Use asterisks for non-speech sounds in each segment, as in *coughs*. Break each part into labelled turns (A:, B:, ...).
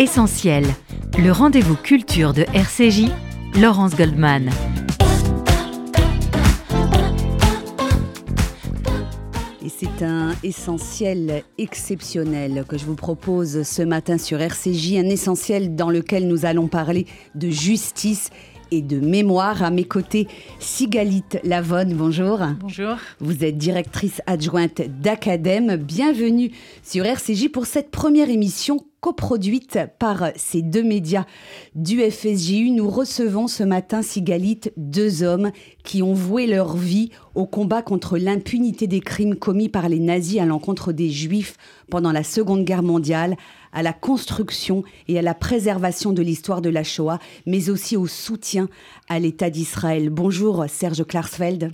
A: Essentiel, le rendez-vous culture de RCJ, Laurence Goldman.
B: Et c'est un essentiel exceptionnel que je vous propose ce matin sur RCJ, un essentiel dans lequel nous allons parler de justice et de mémoire. À mes côtés, Sigalite Lavonne, bonjour.
C: Bonjour.
B: Vous êtes directrice adjointe d'Acadème. Bienvenue sur RCJ pour cette première émission coproduite par ces deux médias du FSJU. Nous recevons ce matin, Sigalite, deux hommes qui ont voué leur vie au combat contre l'impunité des crimes commis par les nazis à l'encontre des juifs pendant la Seconde Guerre mondiale, à la construction et à la préservation de l'histoire de la Shoah, mais aussi au soutien à l'État d'Israël. Bonjour Serge Klarsfeld.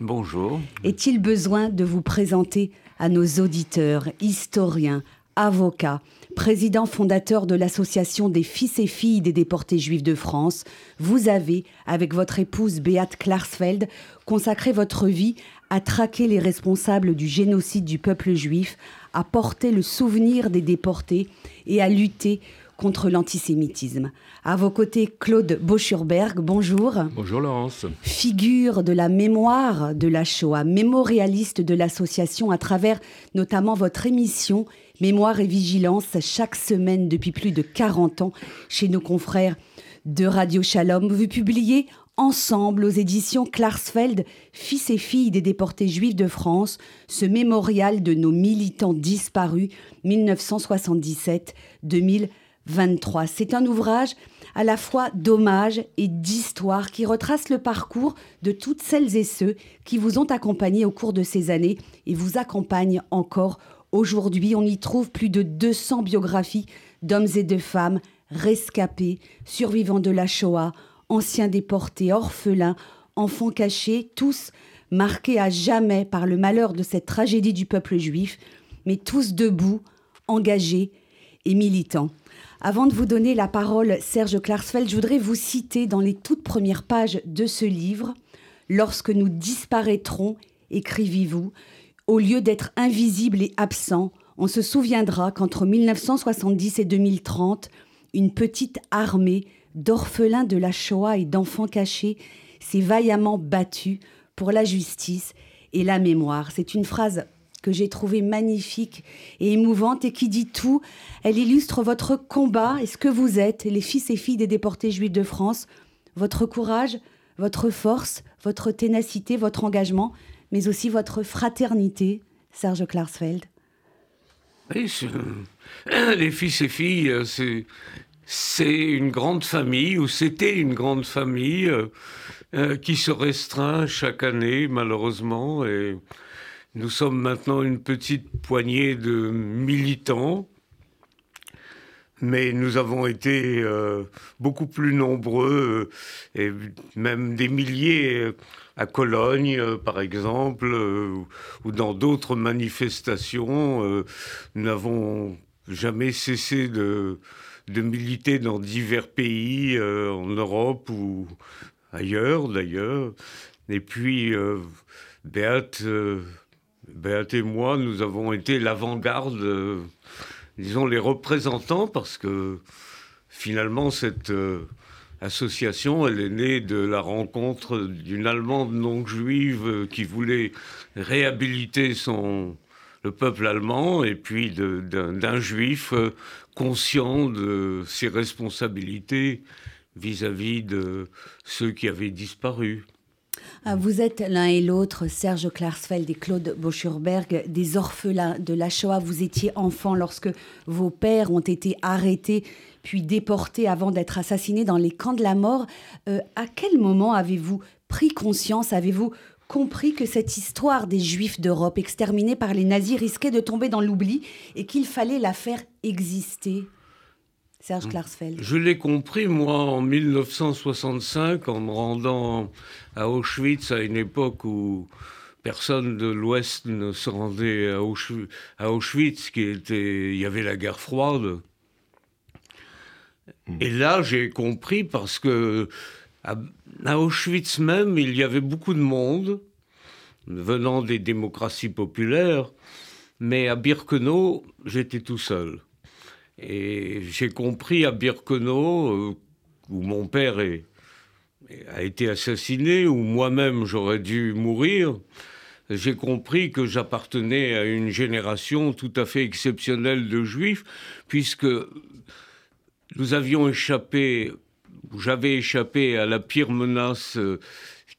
D: Bonjour.
B: Est-il besoin de vous présenter à nos auditeurs, historiens, avocat, président fondateur de l'association des fils et filles des déportés juifs de France, vous avez, avec votre épouse Beate Klarsfeld, consacré votre vie à traquer les responsables du génocide du peuple juif, à porter le souvenir des déportés et à lutter contre l'antisémitisme. À vos côtés, Claude Boschurberg, bonjour.
D: Bonjour Laurence.
B: Figure de la mémoire de la Shoah, mémorialiste de l'association à travers notamment votre émission Mémoire et Vigilance chaque semaine depuis plus de 40 ans chez nos confrères de Radio Shalom. Vous publiez ensemble aux éditions Klarsfeld, Fils et filles des déportés juifs de France, ce mémorial de nos militants disparus 1977-2023. C'est un ouvrage à la fois d'hommage et d'histoire qui retrace le parcours de toutes celles et ceux qui vous ont accompagné au cours de ces années et vous accompagnent encore aujourd'hui. On y trouve plus de 200 biographies d'hommes et de femmes rescapés, survivants de la Shoah, anciens déportés, orphelins, enfants cachés, tous marqués à jamais par le malheur de cette tragédie du peuple juif, mais tous debout, engagés et militants. Avant de vous donner la parole, Serge Klarsfeld, je voudrais vous citer dans les toutes premières pages de ce livre Lorsque nous disparaîtrons, écrivez-vous, au lieu d'être invisible et absent, on se souviendra qu'entre 1970 et 2030, une petite armée d'orphelins de la Shoah et d'enfants cachés s'est vaillamment battue pour la justice et la mémoire. C'est une phrase que j'ai trouvée magnifique et émouvante et qui dit tout. Elle illustre votre combat et ce que vous êtes, les fils et filles des déportés juifs de France, votre courage, votre force, votre ténacité, votre engagement, mais aussi votre fraternité, Serge Klarsfeld.
D: Oui, les fils et filles, c'est c'est une grande famille, ou c'était une grande famille, euh, euh, qui se restreint chaque année, malheureusement. Et nous sommes maintenant une petite poignée de militants, mais nous avons été euh, beaucoup plus nombreux, et même des milliers à Cologne, par exemple, ou dans d'autres manifestations. nous n'avons jamais cessé de de militer dans divers pays euh, en Europe ou ailleurs d'ailleurs. Et puis, euh, euh, Béat, et moi, nous avons été l'avant-garde, disons les représentants, parce que finalement, cette association, elle est née de la rencontre d'une Allemande non juive qui voulait réhabiliter son, le peuple allemand et puis d'un juif euh, conscient de ses responsabilités vis-à-vis de ceux qui avaient disparu.
B: Ah, vous êtes l'un et l'autre, Serge Klarsfeld et Claude Boschurberg, des orphelins de la Shoah. Vous étiez enfant lorsque vos pères ont été arrêtés puis déportés avant d'être assassinés dans les camps de la mort. Euh, à quel moment avez-vous pris conscience, avez-vous compris que cette histoire des Juifs d'Europe exterminés par les nazis risquait de tomber dans l'oubli et qu'il fallait la faire exister? Serge. Klarsfeld.
D: Je l'ai compris, moi, en 1965, en me rendant à Auschwitz à une époque où personne de l'Ouest ne se rendait à Auschwitz, qui était, il y avait la guerre froide. Mm. Et là, j'ai compris parce que à, Auschwitz même, il y avait beaucoup de monde venant des démocraties populaires, mais à Birkenau, j'étais tout seul. Et j'ai compris à Birkenau, où mon père a été assassiné, où moi-même j'aurais dû mourir, j'ai compris que j'appartenais à une génération tout à fait exceptionnelle de juifs, puisque nous avions échappé, j'avais échappé à la pire menace euh,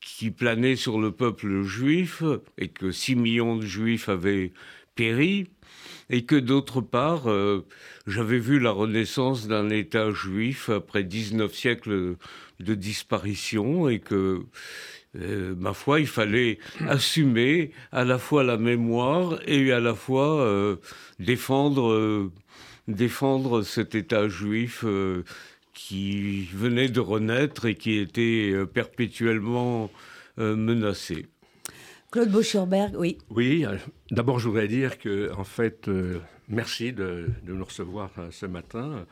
D: qui planait sur le peuple juif, et que 6 millions de juifs avaient péri, et que d'autre part, euh, j'avais vu la renaissance d'un État juif après 19 siècles de disparition, et que euh, ma foi, il fallait assumer à la fois la mémoire et à la fois euh, défendre, défendre cet État juif qui venait de renaître et qui était perpétuellement menacé.
B: Claude Baucherberg, oui.
C: Oui, d'abord je voudrais dire que, en fait, merci de, nous recevoir ce matin.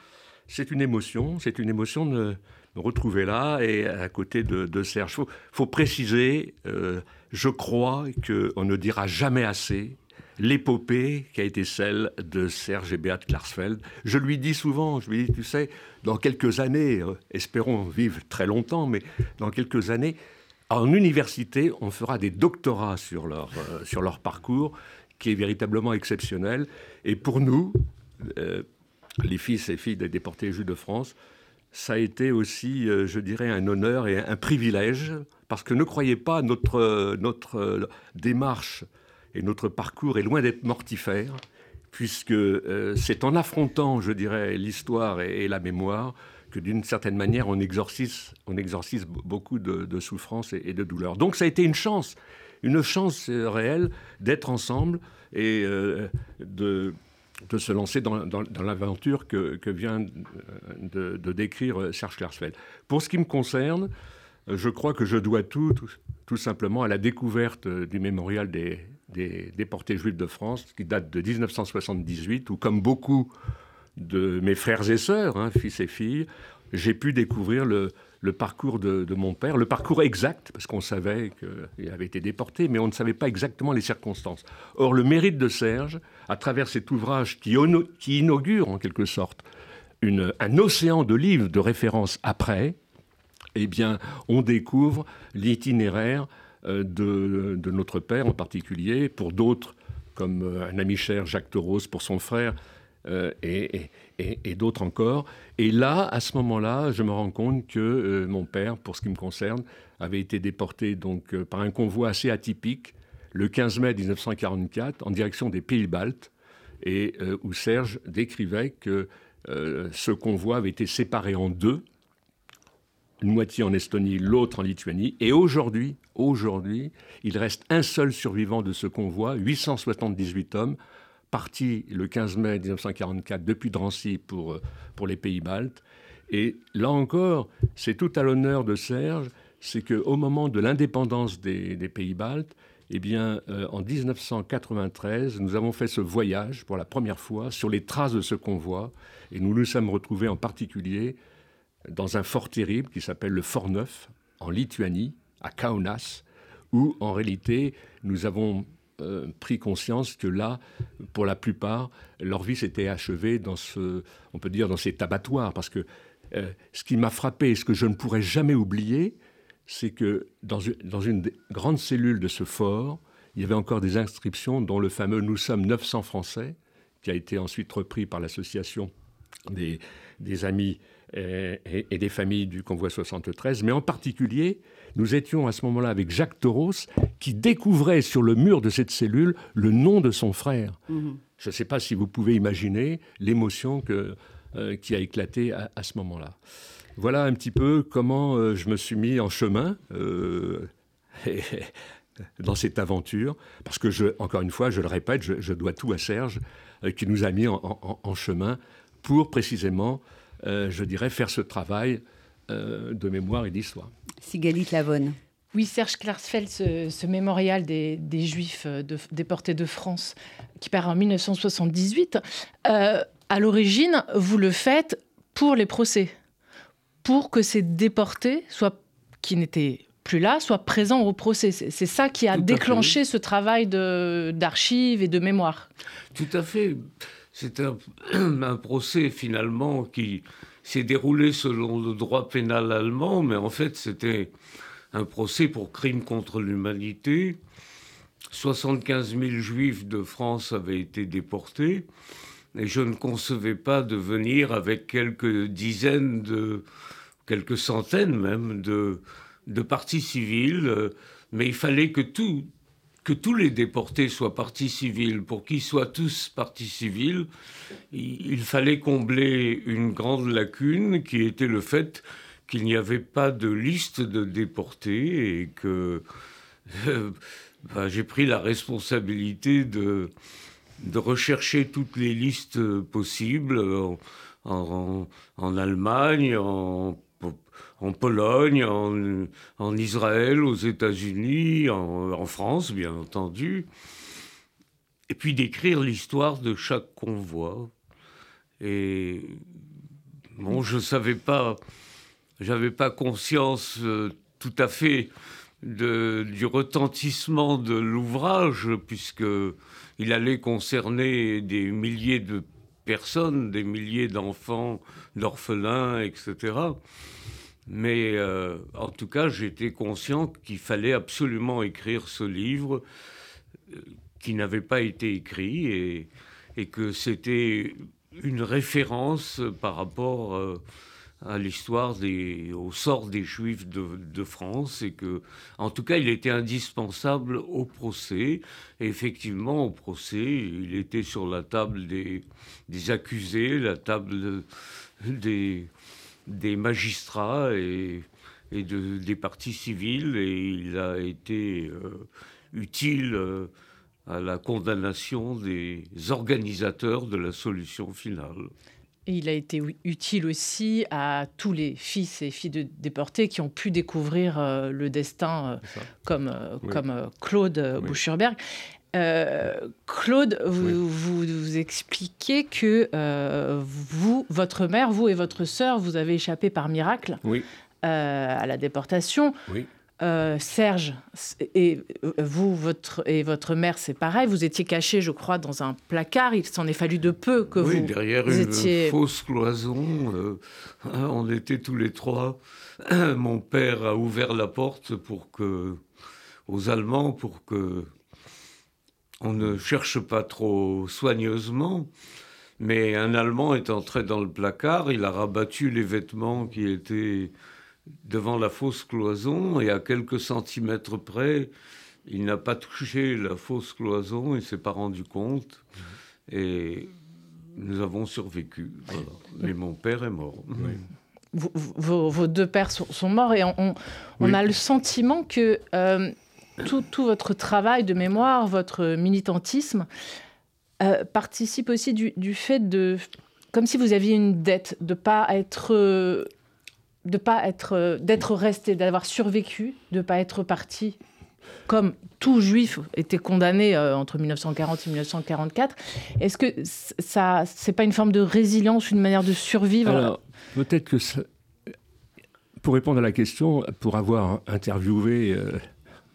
C: C'est une émotion, c'est une émotion de me retrouver là et à côté de, Serge. Il faut, préciser, euh, je crois qu'on ne dira jamais assez l'épopée qui a été celle de Serge et Beat Klarsfeld. Je lui dis souvent, je lui dis, tu sais, dans quelques années, euh, espérons vivre très longtemps, mais dans quelques années, en université, on fera des doctorats sur leur, euh, sur leur parcours, qui est véritablement exceptionnel. Et pour nous, les fils et filles des déportés juifs de France, ça a été aussi, euh, je dirais, un honneur et un privilège, parce que ne croyez pas, notre, notre euh, démarche et notre parcours est loin d'être mortifère, puisque euh, c'est en affrontant, je dirais, l'histoire et, la mémoire que d'une certaine manière, on exorcise, on exorcise beaucoup de, souffrances et, de douleurs. Donc ça a été une chance, une chance réelle d'être ensemble et de de se lancer dans, l'aventure que, vient de, décrire Serge Klarsfeld. Pour ce qui me concerne, je crois que je dois tout, tout, simplement à la découverte du mémorial des, déportés juifs de France, qui date de 1978, où, comme beaucoup de mes frères et sœurs, hein, fils et filles, j'ai pu découvrir le, parcours de, mon père, le parcours exact, parce qu'on savait qu'il avait été déporté, mais on ne savait pas exactement les circonstances. Or, le mérite de Serge, à travers cet ouvrage qui, inaugure en quelque sorte un océan de livres de référence après, eh bien, on découvre l'itinéraire euh, de, notre père en particulier, pour d'autres, comme euh, un ami cher, Jacques Toros, pour son frère, euh, et, d'autres encore. Et là, à ce moment-là, je me rends compte que euh, mon père, pour ce qui me concerne, avait été déporté donc euh, par un convoi assez atypique le 15 mai 1944 en direction des pays baltes, et où Serge décrivait que ce convoi avait été séparé en deux, une moitié en Estonie, l'autre en Lituanie. Et aujourd'hui, aujourd'hui, il reste un seul survivant de ce convoi, 878 hommes, parti le 15 mai 1944 depuis Drancy pour, euh, pour les pays baltes. Et là encore, c'est tout à l'honneur de Serge, c'est qu'au moment de l'indépendance des, pays baltes, eh bien, euh, en 1993, nous avons fait ce voyage pour la première fois sur les traces de ce convoi, et nous nous sommes retrouvés en particulier dans un fort terrible qui s'appelle le Fort Neuf, en Lituanie, à Kaunas, où en réalité nous avons euh, pris conscience que là, pour la plupart, leur vie s'était achevée dans ce, on peut dire, dans ces abattoirs. Parce que euh, ce qui m'a frappé et ce que je ne pourrais jamais oublier, c'est que dans une, dans une, grande cellule de ce fort, il y avait encore des inscriptions dont le fameux Nous sommes 900 Français, qui a été ensuite repris par l'association des, des amis et, des familles du convoi 73, mais en particulier, nous étions à ce moment-là avec Jacques Toros, qui découvrait sur le mur de cette cellule le nom de son frère. Mhm. Je ne sais pas si vous pouvez imaginer l'émotion euh, qui a éclaté à, ce moment-là. Voilà un petit peu comment euh, je me suis mis en chemin euh, *laughs* dans cette aventure, parce que, je, encore une fois, je le répète, je, dois tout à Serge, qui nous a mis en chemin pour précisément euh, je dirais, faire ce travail euh, de mémoire et d'histoire.
B: Sigalit Lavonne.
E: Oui, Serge Klarsfeld, ce, mémorial des, Juifs euh, déportés de France, qui part en 1978, à l'origine, vous le faites pour les procès, pour que ces déportés, soient, qui n'étaient plus là, soient présents au procès. C'est ça qui a déclenché ce travail d'archives et de mémoire.
D: Tout à fait c'est *clears throat* un, procès finalement qui s'est déroulé selon le droit pénal allemand, mais en fait c'était un procès pour crime contre l'humanité. 75 000 juifs de France avaient été déportés et je ne concevais pas de venir avec quelques dizaines de, quelques centaines même de, de parties civiles, mais il fallait que tout, que tous les déportés soient partis civils. Pour qu'ils soient tous partis civils, il fallait combler une grande lacune qui était le fait qu'il n'y avait pas de liste de déportés et que euh, bah, j'ai pris la responsabilité de, de rechercher toutes les listes possibles en, en Allemagne, en en Pologne, en, Israël, aux États-Unis, en, France, bien entendu. Et puis d'écrire l'histoire de chaque convoi. Et bon, je ne savais pas, j'avais pas conscience euh, tout à fait du retentissement de l'ouvrage, puisque il allait concerner des milliers de personnes, des milliers d'enfants, d'orphelins, etc. Mais euh, en tout cas, j'étais conscient qu'il fallait absolument écrire ce livre euh, qui n'avait pas été écrit et, que c'était une référence par rapport euh, à l'histoire des, au sort des Juifs de, France et que, en tout cas, il était indispensable au procès. Et effectivement, au procès, il était sur la table des, des accusés, la table des des magistrats et, de, des partis civils et il a été euh, utile euh, à la condamnation des organisateurs de la solution finale.
E: Et il a été utile aussi à tous les fils et filles de déportés qui ont pu découvrir euh, le destin comme, comme Claude Boucherberg. Claude, vous, vous, expliquez que euh, vous, votre mère, vous et votre sœur, vous avez échappé par miracle
C: oui.
E: Euh, à la déportation.
C: Oui.
E: Euh, Serge et vous, votre et votre mère, c'est pareil. Vous étiez caché, je crois, dans un placard. Il s'en est fallu de peu que
D: oui,
E: vous.
D: derrière une fausse cloison. Hein, on était tous les trois. *clears throat* Mon père a ouvert la porte pour que aux Allemands pour que on ne cherche pas trop soigneusement, mais un Allemand est entré dans le placard, il a rabattu les vêtements qui étaient devant la fausse cloison, et à quelques centimètres près, il n'a pas touché la fausse cloison, il s'est pas rendu compte, et nous avons survécu. Mais mon père est mort.
E: Vos, deux pères sont, morts et on, a le sentiment que euh, tout, votre travail de mémoire, votre militantisme, euh, participe aussi du, fait de, comme si vous aviez une dette, de pas être, de pas être, d'être resté, d'avoir survécu, de pas être parti, comme tout juif était condamné euh, entre 1940 et 1944. Est-ce que ça, c'est pas une forme de résilience, une manière de survivre?
C: Alors, peut-être que pour répondre à la question, pour avoir interviewé euh,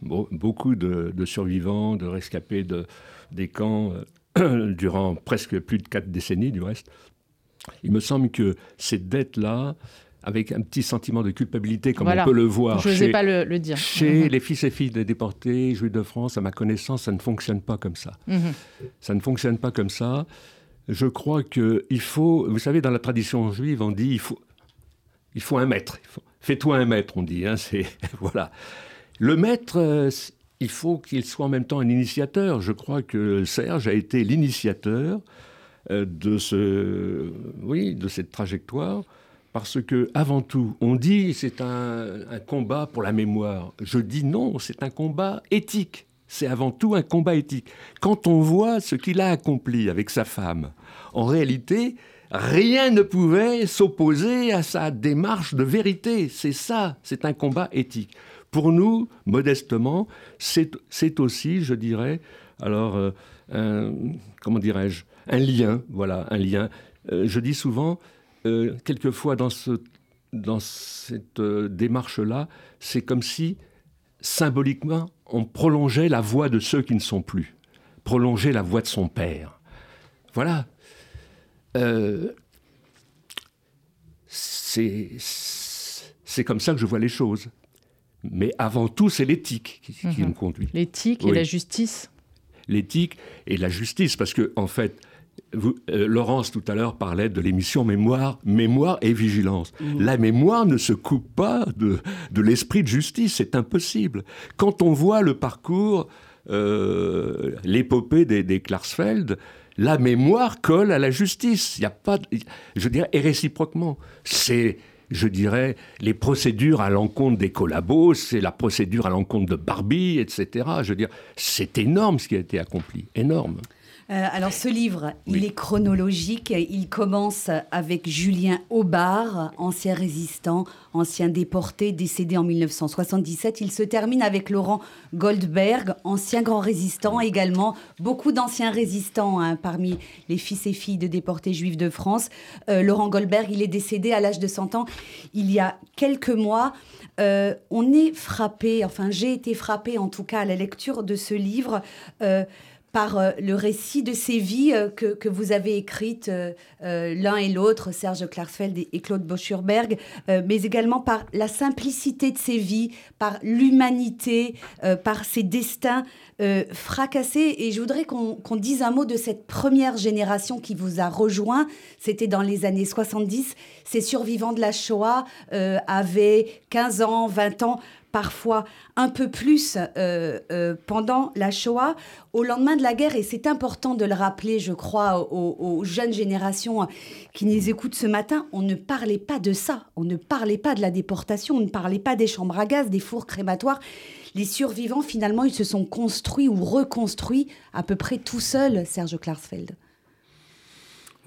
C: beaucoup de, survivants, de rescapés de, des camps euh, *clears throat* durant presque plus de quatre décennies du reste. Il me semble que cette dette-là, avec un petit sentiment de culpabilité, comme on peut le voir
E: Je chez, pas le, dire.
C: chez mhm. les fils et filles des déportés, juifs de France, à ma connaissance, ça ne fonctionne pas comme ça. Mhm. Ça ne fonctionne pas comme ça. Je crois qu'il faut, vous savez, dans la tradition juive, on dit il faut, il faut un maître. Fais-toi un maître, on dit. Hein, *laughs* voilà. Le maître, euh, il faut qu'il soit en même temps un initiateur. Je crois que Serge a été l'initiateur euh, de, ce, oui, de cette trajectoire. Parce que, avant tout, on dit c'est un, un combat pour la mémoire. Je dis non, c'est un combat éthique. C'est avant tout un combat éthique. Quand on voit ce qu'il a accompli avec sa femme, en réalité, rien ne pouvait s'opposer à sa démarche de vérité. C'est ça, c'est un combat éthique. Pour nous, modestement, c'est aussi, je dirais, alors, euh, un, comment dirais-je, un lien, voilà, un lien. Euh, je dis souvent, euh, quelquefois dans, ce, dans cette démarche-là, c'est comme si, symboliquement, on prolongeait la voix de ceux qui ne sont plus, prolongeait la voix de son père. Voilà. c'est comme ça que je vois les choses. Mais avant tout, c'est l'éthique qui,
E: Mhm.
C: me conduit.
E: L'éthique et la justice.
C: L'éthique et la justice, parce que en fait, vous- euh, Laurence tout à l'heure parlait de l'émission Mémoire, Mémoire et Vigilance. La mémoire ne se coupe pas de, de l'esprit de justice, c'est impossible. Quand on voit le parcours, euh, l'épopée des, des Klarsfeld, la mémoire colle à la justice. Il y a pas, je dirais, et réciproquement. C'est je dirais, les procédures à l'encontre des collabos, c'est la procédure à l'encontre de Barbie, etc. Je veux dire, c'est énorme ce qui a été accompli, énorme.
B: Euh, alors ce livre, il est chronologique. Il commence avec Julien Aubard, ancien résistant, ancien déporté, décédé en 1977. Il se termine avec Laurent Goldberg, ancien grand résistant également. Beaucoup d'anciens résistants hein, parmi les fils et filles de déportés juifs de France. Euh, Laurent Goldberg, il est décédé à l'âge de 100 ans il y a quelques mois. Euh, on est frappé, enfin j'ai été frappé en tout cas à la lecture de ce livre. euh, par euh, le récit de ces vies euh, que, que vous avez écrites euh, l'un et l'autre, Serge Klarsfeld et, Claude Boschurberg, mais également par la simplicité de ces vies, par l'humanité, par ces destins fracassés. Et je voudrais qu'on qu'on dise un mot de cette première génération qui vous a rejoint. C'était dans les années 70. Ces survivants de la Shoah avaient 15 ans, 20 ans parfois un peu plus euh, euh, pendant la Shoah, au lendemain de la guerre, et c'est important de le rappeler, je crois, aux, aux jeunes générations qui nous écoutent ce matin, on ne parlait pas de ça, on ne parlait pas de la déportation, on ne parlait pas des chambres à gaz, des fours crématoires. Les survivants, finalement, ils se sont construits ou reconstruits à peu près tout seuls, Serge Klarsfeld.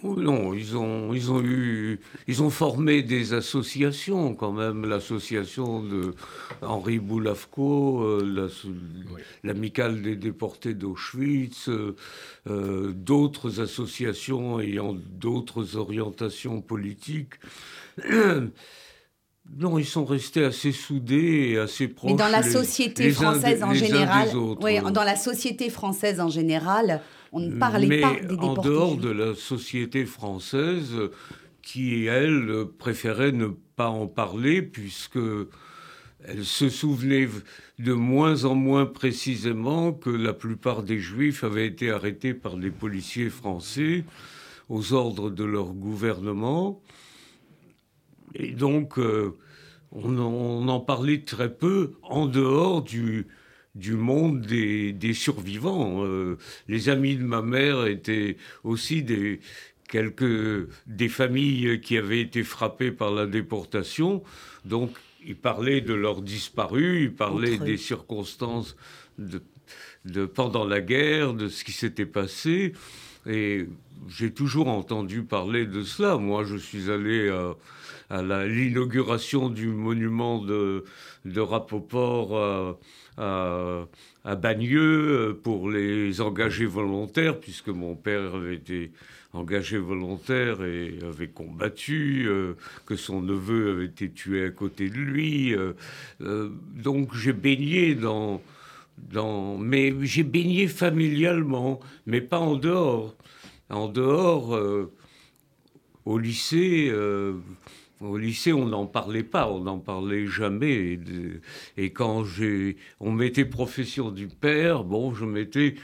D: Oh non, ils ont, ils ont eu, ils ont formé des associations quand même, l'association de Henri Boulavko, euh, l'amicale des déportés d'Auschwitz, euh, euh, d'autres associations ayant d'autres orientations politiques. *clears throat* Non, ils sont restés assez soudés et assez proches.
B: Mais dans la société
D: les
B: française en
D: les uns
B: général, oui, dans la société française en général, on ne parlait
D: Mais
B: pas des
D: en dehors de la société française, qui, elle, préférait ne pas en parler, puisque elle se souvenait de moins en moins précisément que la plupart des Juifs avaient été arrêtés par des policiers français aux ordres de leur gouvernement. Et donc, euh, on, en, on en parlait très peu en dehors du, du monde des, des survivants. Euh, les amis de ma mère étaient aussi des, quelques, des familles qui avaient été frappées par la déportation. Donc, ils parlaient de leurs disparus, ils parlaient des circonstances de, de, pendant la guerre, de ce qui s'était passé. Et j'ai toujours entendu parler de cela. Moi, je suis allé à, à l'inauguration du monument de, de Rapoport à, à, Bagneux euh, pour les engagés volontaires, puisque mon père avait été engagé volontaire et avait combattu, euh, que son neveu avait été tué à côté de lui. euh, euh, donc j'ai baigné dans, mais j'ai baigné familialement, mais pas en dehors. En dehors, euh, au lycée, euh, au lycée, on n'en parlait pas, on n'en parlait jamais. Et, et quand j'ai, on mettait profession du père, bon, je m'étais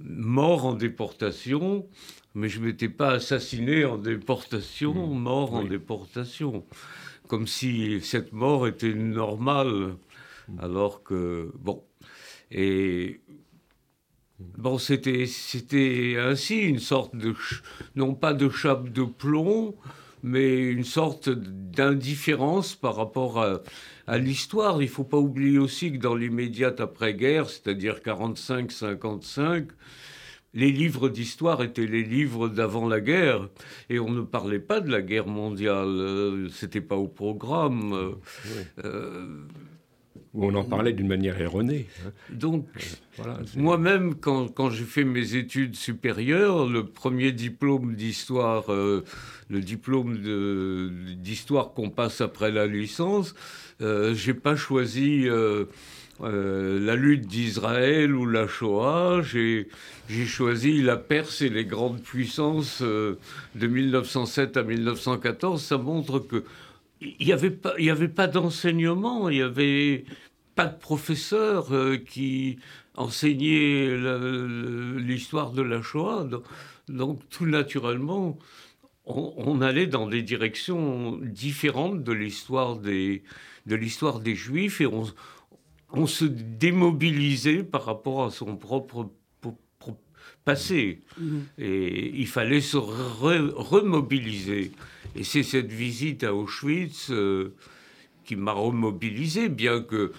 D: mort en déportation, mais je m'étais pas assassiné en déportation, mort en déportation, comme si cette mort était normale, alors que bon. Et Bon, c'était, c'était ainsi une sorte de, non pas de chape de plomb, mais une sorte d'indifférence par rapport à, à l'histoire. Il faut pas oublier aussi que dans l'immédiate après-guerre, c'est-à-dire 45-55, les livres d'histoire étaient les livres d'avant la guerre, et on ne parlait pas de la guerre mondiale. euh, C'était pas au programme. euh, euh,
C: où on en parlait d'une manière erronée.
D: Hein. Donc, euh, moi-même, quand, quand j'ai fait mes études supérieures, le premier diplôme d'histoire, euh, le diplôme d'histoire qu'on passe après la licence, euh, j'ai pas choisi la lutte d'Israël ou la Shoah. J'ai choisi la Perse et les grandes puissances de 1907 à 1914. Ça montre que il n'y avait pas, il avait pas d'enseignement, il y avait pas de professeur euh, qui enseignait l'histoire de la Shoah. Donc, tout naturellement, on, allait dans des directions différentes de l'histoire des, de l'histoire des Juifs et on, se démobilisait par rapport à son propre passé. Mmh. Et il fallait se remobiliser. Et c'est cette visite à Auschwitz euh, qui m'a remobilisé, bien que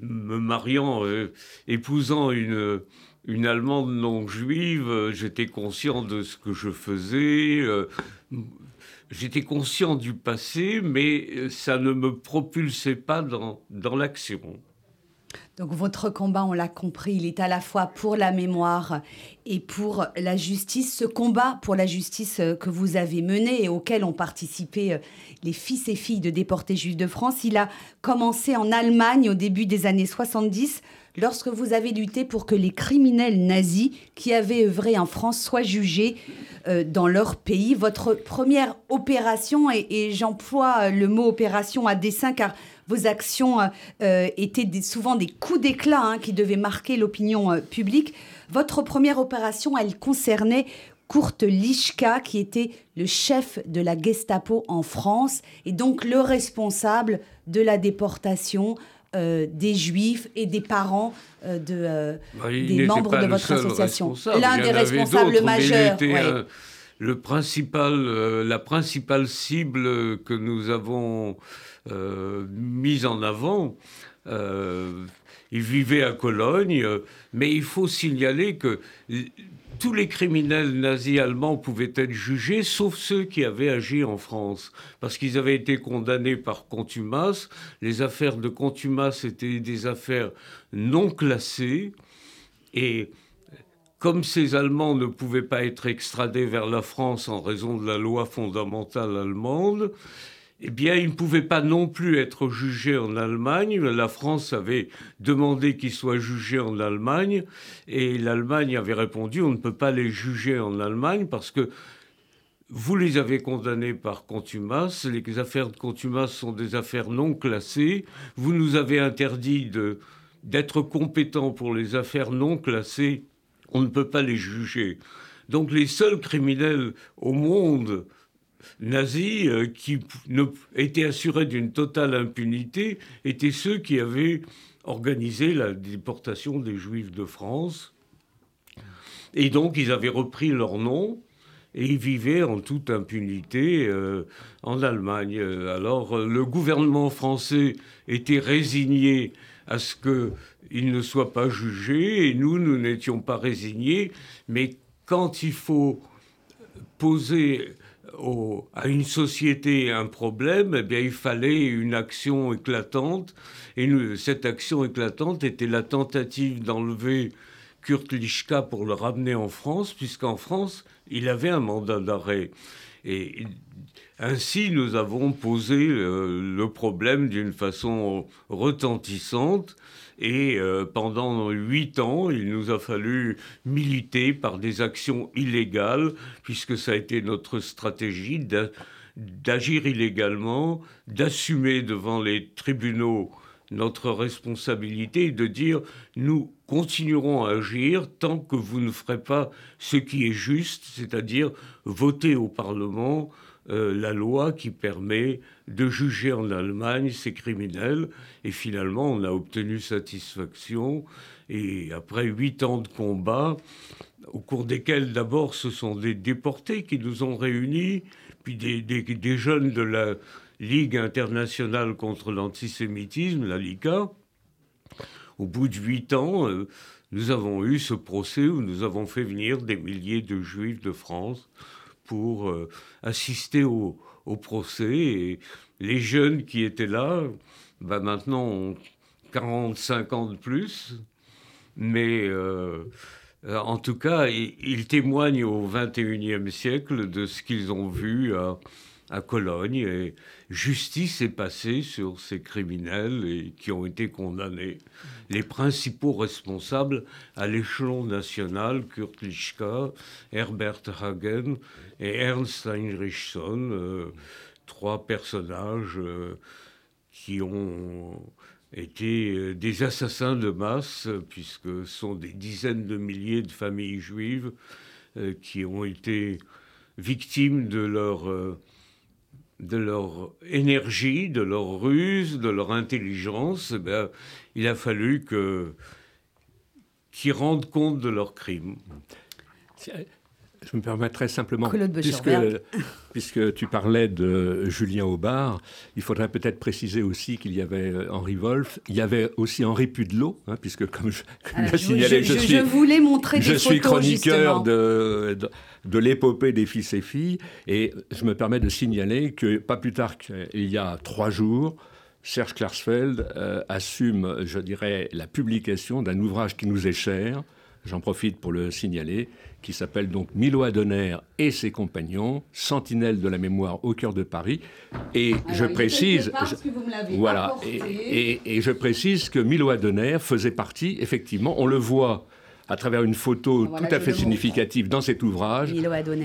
D: me mariant, euh, épousant une, une Allemande non juive, euh, j'étais conscient de ce que je faisais. J'étais conscient du passé, mais ça ne me propulsait pas dans, dans l'action.
B: Donc votre combat, on l'a compris, il est à la fois pour la mémoire et pour la justice. Ce combat pour la justice euh, que vous avez mené et auquel ont participé euh, les fils et filles de déportés juifs de France, il a commencé en Allemagne au début des années 70 lorsque vous avez lutté pour que les criminels nazis qui avaient œuvré en France soient jugés euh, dans leur pays. Votre première opération, et, et j'emploie le mot opération à dessein car vos actions euh, euh, étaient souvent des coups d'éclat hein, qui devaient marquer l'opinion euh, publique. Votre première opération, elle concernait Kurt Lischka, qui était le chef de la Gestapo en France et donc le responsable de la déportation des juifs et des parents de,
D: bah, des membres de votre association.
B: L'un des responsables majeurs.
D: Le principal, la principale cible que nous avons euh, mise en avant. Euh, il vivait à Cologne, mais il faut signaler que tous les criminels nazis allemands pouvaient être jugés, sauf ceux qui avaient agi en France, parce qu'ils avaient été condamnés par contumace. Les affaires de contumace étaient des affaires non classées, et comme ces Allemands ne pouvaient pas être extradés vers la France en raison de la loi fondamentale allemande, eh bien, il ne pouvait pas non plus être jugé en Allemagne. La France avait demandé qu'il soit jugé en Allemagne et l'Allemagne avait répondu on ne peut pas les juger en Allemagne parce que vous les avez condamnés par contumace. Les affaires de contumace sont des affaires non classées. Vous nous avez interdit d'être compétents pour les affaires non classées. On ne peut pas les juger. Donc les seuls criminels au monde nazis euh, qui ne, étaient assurés d'une totale impunité étaient ceux qui avaient organisé la déportation des Juifs de France. Et donc ils avaient repris leur nom et ils vivaient en toute impunité euh, en Allemagne. Alors le gouvernement français était résigné à ce qu'ils ne soient pas jugés et nous, nous n'étions pas résignés. Mais quand il faut poser à une société un problème, eh bien, il fallait une action éclatante. Et cette action éclatante était la tentative d'enlever Kurt Lischka pour le ramener en France, puisqu'en France, il avait un mandat d'arrêt. Et ainsi, nous avons posé euh, le problème d'une façon retentissante. Et euh, pendant huit ans, il nous a fallu militer par des actions illégales, puisque ça a été notre stratégie d'agir illégalement, d'assumer devant les tribunaux notre responsabilité et de dire nous continuerons à agir tant que vous ne ferez pas ce qui est juste, c'est-à-dire voter au Parlement euh, la loi qui permet de juger en Allemagne ces criminels. Et finalement, on a obtenu satisfaction. Et après huit ans de combat, au cours desquels d'abord ce sont des déportés qui nous ont réunis, puis des jeunes de la Ligue internationale contre l'antisémitisme, la LICA. Au bout de huit ans, euh, nous avons eu ce procès où nous avons fait venir des milliers de juifs de France pour euh, assister au, procès. Et les jeunes qui étaient là bah, maintenant ont 45 ans de plus. Mais euh, en tout cas, ils, témoignent au XXIe siècle de ce qu'ils ont vu à, à Cologne. Et justice est passée sur ces criminels et qui ont été condamnés. Les principaux responsables à l'échelon national, Kurt Lischka, Herbert Hagen et Ernst Heinrichson, euh, trois personnages euh, qui ont été euh, des assassins de masse, puisque ce sont des dizaines de milliers de familles juives qui ont été victimes de leur de leur énergie, de leur ruse, de leur intelligence, eh il a fallu qu'ils rendent compte de leurs crimes.
C: Je me permettrai simplement, puisque, *laughs* puisque, tu parlais de Julien Aubard, il faudrait peut-être préciser aussi qu'il y avait euh, Henri Wolf, il y avait aussi Henri Pudelot, hein, puisque comme je,
B: l'ai signalé, je, suis, voulais montrer
C: je suis chroniqueur de, de, l'épopée des fils et filles, et je me permets de signaler que pas plus tard qu'il y a trois jours, Serge Klarsfeld euh, assume, je dirais, la publication d'un ouvrage qui nous est cher, j'en profite pour le signaler, qui s'appelle donc Milo Adonner et ses compagnons, sentinelles de la mémoire au cœur de Paris. Et je précise, voilà, et, et, je précise que Milo Adonner faisait partie, effectivement, on le voit à travers une photo tout à fait significative dans cet ouvrage,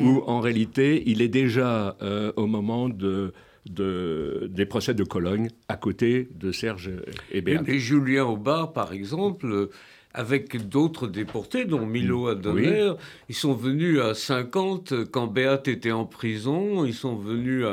C: où en réalité il est déjà euh, au moment de, de, des procès de Cologne, à côté de Serge Hébert.
D: Et, et Julien Aubard, par exemple, avec d'autres déportés, dont Milo Adonner. Ils sont venus à 50 quand Béat était en prison. Ils sont venus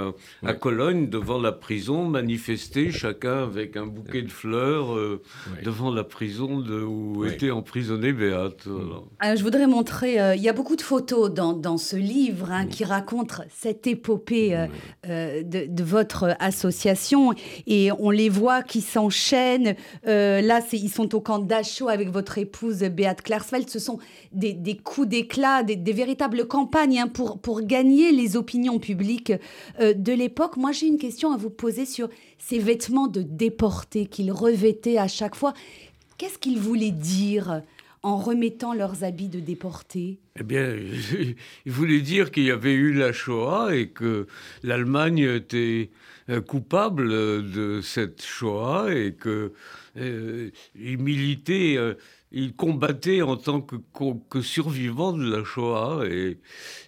D: à, Cologne devant la prison manifester, chacun avec un bouquet de fleurs euh, devant la prison de, où était emprisonné Béat.
B: Euh, je voudrais montrer, euh, il y a beaucoup de photos dans, dans ce livre hein, qui racontent cette épopée de, de, votre association. Et on les voit qui s'enchaînent. là, ils sont au camp d'Achau avec votre épouse Beate Klarsfeld, ce sont des, coups d'éclat, des, véritables campagnes hein, pour, pour gagner les opinions publiques euh, de l'époque. Moi, j'ai une question à vous poser sur ces vêtements de déportés qu'ils revêtaient à chaque fois. Qu'est-ce qu'ils voulaient dire en remettant leurs habits de déportés?
D: Eh bien, *laughs* ils voulaient dire qu'il y avait eu la Shoah et que l'Allemagne était euh, coupable de cette Shoah et que euh, militaient il combattait en tant que, que, survivant de la Shoah. Et,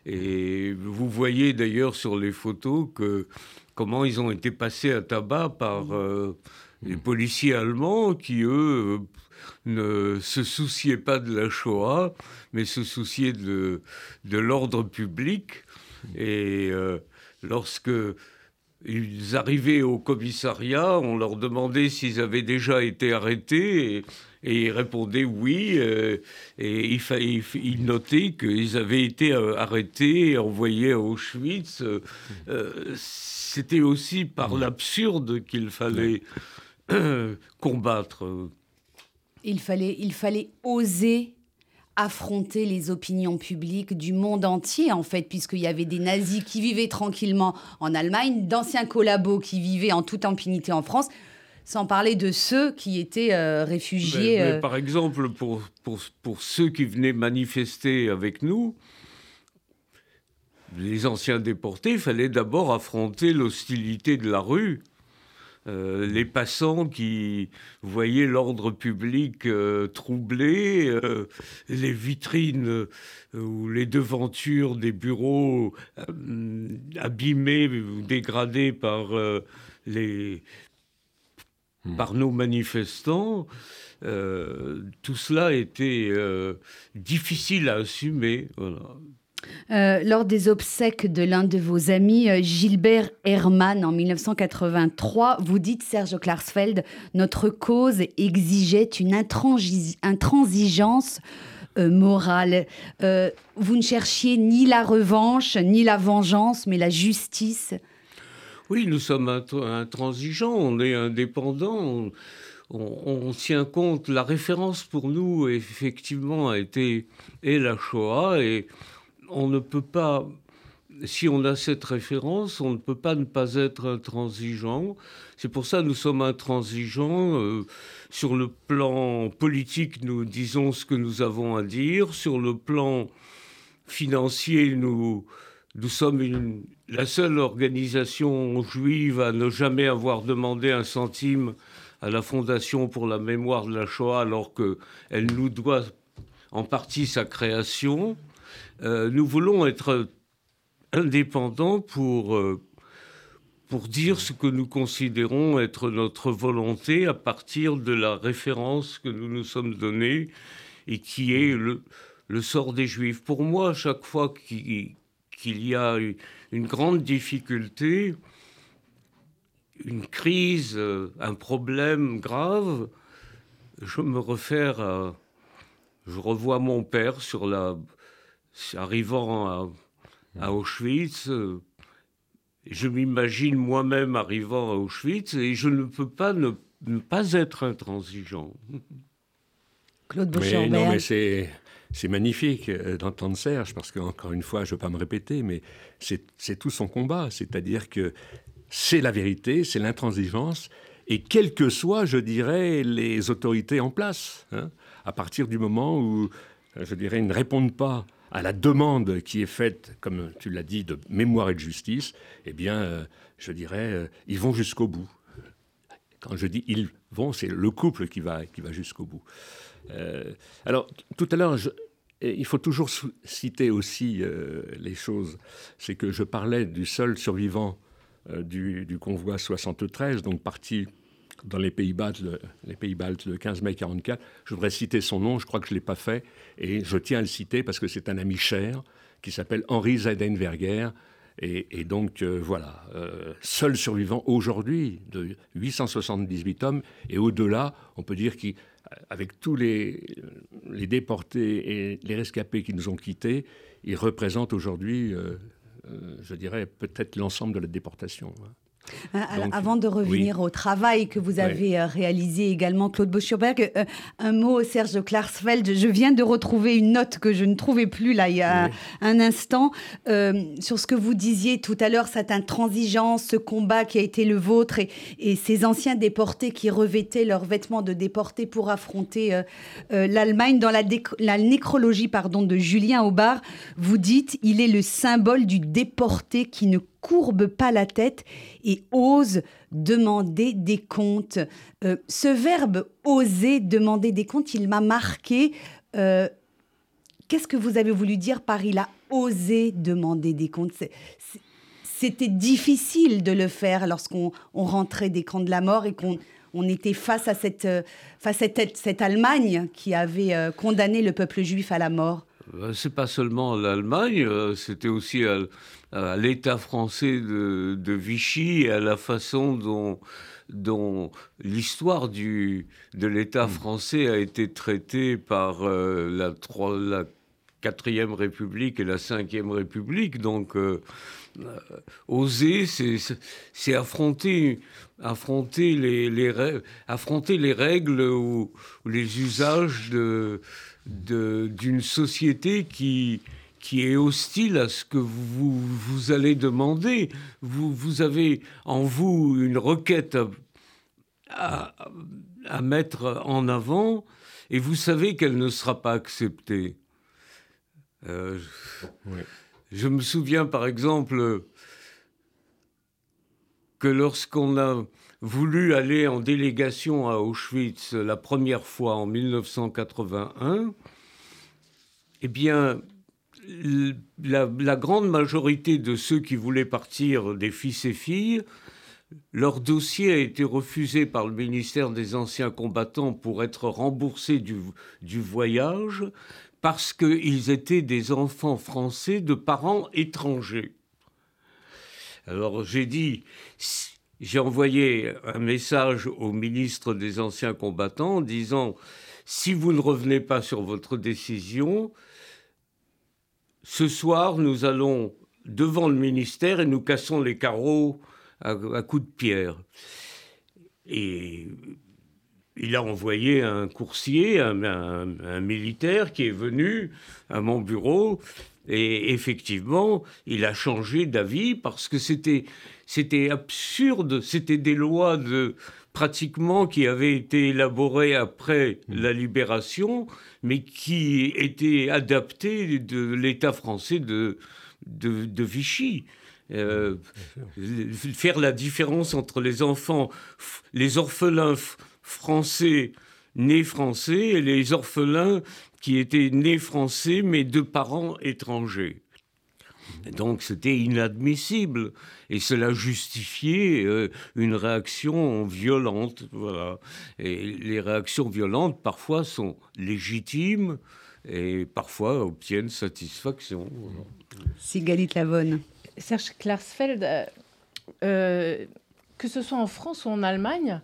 D: et vous voyez d'ailleurs sur les photos que, comment ils ont été passés à tabac par euh, les policiers allemands qui, eux, ne se souciaient pas de la Shoah, mais se souciaient de, de l'ordre public. Et euh, lorsque ils arrivaient au commissariat, on leur demandait s'ils avaient déjà été arrêtés. Et, et ils répondaient oui. Euh, et il, il notait qu'ils avaient été euh, arrêtés et envoyés à Auschwitz. Euh, c'était aussi par l'absurde qu'il fallait *coughs* combattre.
B: Il fallait, il fallait oser affronter les opinions publiques du monde entier, en fait, puisqu'il y avait des nazis qui vivaient tranquillement en Allemagne, d'anciens collabos qui vivaient en toute impunité en France sans parler de ceux qui étaient euh, réfugiés.
D: Euh, par exemple, pour, pour, pour, ceux qui venaient manifester avec nous, les anciens déportés, il fallait d'abord affronter l'hostilité de la rue. Euh, les passants qui voyaient l'ordre public troublé, les vitrines ou les devantures des bureaux abîmées ou dégradées par les, Hmm. par nos manifestants, euh, tout cela était euh, difficile à assumer.
B: Euh, lors des obsèques de l'un de vos amis, Gilbert Hermann, en 1983, vous dites, Serge Klarsfeld, notre cause exigeait une intransigeance morale. vous ne cherchiez ni la revanche, ni la vengeance, mais la justice.
D: Oui, nous sommes intransigeants, on est indépendants, on, tient compte. La référence pour nous, effectivement, a été et la Shoah, et on ne peut pas si on a cette référence, on ne peut pas ne pas être intransigeant. C'est pour ça que nous sommes intransigeants. Euh, sur le plan politique, nous disons ce que nous avons à dire. Sur le plan financier, nous, nous sommes la seule organisation juive à ne jamais avoir demandé un centime à la Fondation pour la mémoire de la Shoah, alors qu'elle nous doit en partie sa création. Euh, nous voulons être indépendants pour, euh, pour dire ce que nous considérons être notre volonté à partir de la référence que nous nous sommes donnée et qui est le, sort des Juifs. Pour moi, chaque fois qu'il y a une grande difficulté, une crise, un problème grave, je me réfère à... Je revois mon père sur la, arrivant à, à Auschwitz. Euh, je m'imagine moi-même arrivant à Auschwitz et je ne peux pas ne, pas être intransigeant.
B: Claude
C: mais Non, mais c'est, c'est magnifique euh, d'entendre Serge, parce qu'encore une fois, je ne veux pas me répéter, mais c'est, tout son combat. C'est-à-dire que c'est la vérité, c'est l'intransigeance, et quelles que soient, je dirais, les autorités en place, hein, à partir du moment où, je dirais, ils ne répondent pas à la demande qui est faite, comme tu l'as dit, de mémoire et de justice, eh bien, euh, je dirais, euh, ils vont jusqu'au bout. Quand je dis ils vont, c'est le couple qui va, qui va jusqu'au bout. Euh, alors, tout à l'heure, il faut toujours citer aussi les choses. C'est que je parlais du seul survivant du, du, convoi 73, donc parti dans les pays baltes, le, les pays baltes le 15 mai 44. Je voudrais citer son nom, je crois que je ne l'ai pas fait, et je tiens à le citer parce que c'est un ami cher qui s'appelle Henri Zeidenberger. Et, donc euh, voilà, euh, seul survivant aujourd'hui de 878 hommes, et au-delà, on peut dire qu'avec tous les, déportés et les rescapés qui nous ont quittés, il représente aujourd'hui, euh, je dirais, peut-être l'ensemble de la déportation. Hein.
B: Euh, avant de revenir au travail que vous avez euh, réalisé également, Claude Boschurberg, euh, un mot, Serge Klarsfeld. Je viens de retrouver une note que je ne trouvais plus là il y a un instant sur ce que vous disiez tout à l'heure, cette intransigeance, ce combat qui a été le vôtre et, ces anciens déportés qui revêtaient leurs vêtements de déportés pour affronter l'Allemagne. Dans la, la, nécrologie pardon, de Julien Aubard, vous dites il est le symbole du déporté qui ne courbe pas la tête et ose demander des comptes. Euh, ce verbe oser demander des comptes, il m'a marqué. Euh, qu'est-ce que vous avez voulu dire par il a osé demander des comptes? C'était difficile de le faire lorsqu'on rentrait des camps de la mort et qu'on on était face à cette, euh, face à cette, Allemagne qui avait condamné le peuple juif à la mort.
D: C'est pas seulement l'Allemagne, c'était aussi à l'État français de, Vichy et à la façon dont, dont l'histoire de l'État mm. français a été traitée par euh, la, la 4e République et la 5e République. Donc, euh, euh, oser, c'est affronter, affronter, les, affronter les règles ou, les usages d'une société qui, qui est hostile à ce que vous, vous allez demander. Vous, vous avez en vous une requête à, à, mettre en avant et vous savez qu'elle ne sera pas acceptée. Euh, je me souviens par exemple que lorsqu'on a voulu aller en délégation à Auschwitz la première fois en 1981, eh bien, la, grande majorité de ceux qui voulaient partir, des fils et filles, leur dossier a été refusé par le ministère des Anciens Combattants pour être remboursés du, du voyage parce qu'ils étaient des enfants français de parents étrangers. Alors j'ai dit, j'ai envoyé un message au ministre des Anciens Combattants disant, si vous ne revenez pas sur votre décision, ce soir, nous allons devant le ministère et nous cassons les carreaux à, coups de pierre. Et il a envoyé un coursier, un, militaire qui est venu à mon bureau Et effectivement, il a changé d'avis parce que c'était c'était absurde, c'était des lois de pratiquement qui avaient été élaborées après mmh. la libération, mais qui étaient adaptées de l'État français de, de, Vichy. Euh, faire la différence entre les enfants, les orphelins français nés français et les orphelins qui étaient nés français mais de parents étrangers. Donc c'était inadmissible et cela justifiait euh, une réaction violente. Voilà. Et les réactions violentes parfois sont légitimes et parfois obtiennent satisfaction. Voilà.
B: Sigalit Lavonne.
E: Serge Klarsfeld, euh, euh, que ce soit en France ou en Allemagne,